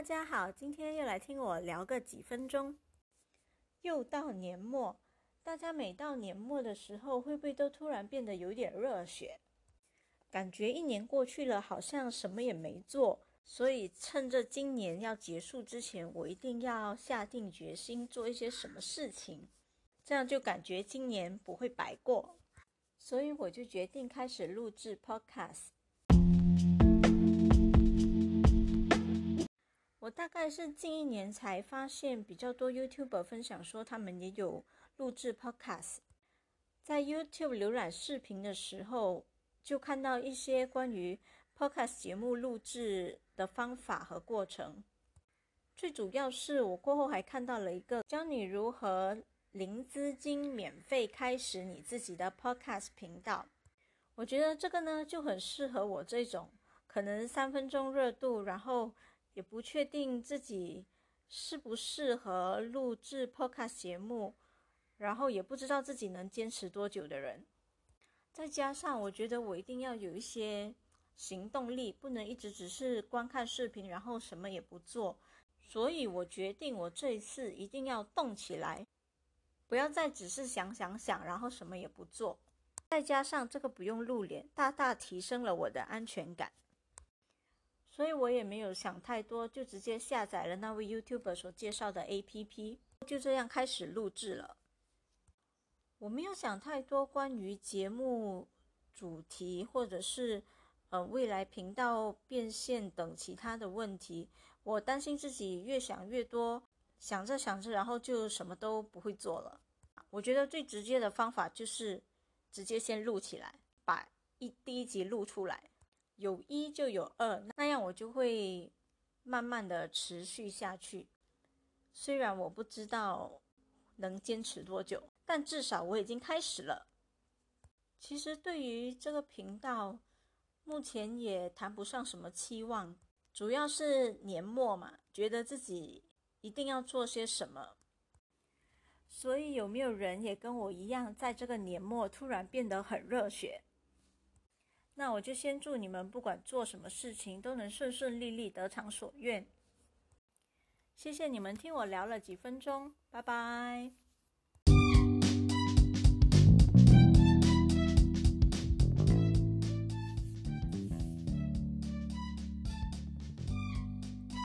大家好，今天又来听我聊个几分钟。又到年末，大家每到年末的时候，会不会都突然变得有点热血？感觉一年过去了，好像什么也没做。所以趁着今年要结束之前，我一定要下定决心做一些什么事情，这样就感觉今年不会白过。所以我就决定开始录制 Podcast。我大概是近一年才发现，比较多 YouTuber 分享说他们也有录制 Podcast。在 YouTube 浏览视频的时候，就看到一些关于 Podcast 节目录制的方法和过程。最主要是我过后还看到了一个教你如何零资金免费开始你自己的 Podcast 频道。我觉得这个呢就很适合我这种可能三分钟热度，然后。也不确定自己适不适合录制 Podcast 节目，然后也不知道自己能坚持多久的人。再加上我觉得我一定要有一些行动力，不能一直只是观看视频，然后什么也不做。所以我决定我这一次一定要动起来，不要再只是想想想，然后什么也不做。再加上这个不用露脸，大大提升了我的安全感。所以我也没有想太多，就直接下载了那位 YouTuber 所介绍的 APP，就这样开始录制了。我没有想太多关于节目主题或者是呃未来频道变现等其他的问题。我担心自己越想越多，想着想着，然后就什么都不会做了。我觉得最直接的方法就是直接先录起来，把一第一集录出来。有一就有二，那样我就会慢慢的持续下去。虽然我不知道能坚持多久，但至少我已经开始了。其实对于这个频道，目前也谈不上什么期望，主要是年末嘛，觉得自己一定要做些什么。所以有没有人也跟我一样，在这个年末突然变得很热血？那我就先祝你们不管做什么事情都能顺顺利利、得偿所愿。谢谢你们听我聊了几分钟，拜拜。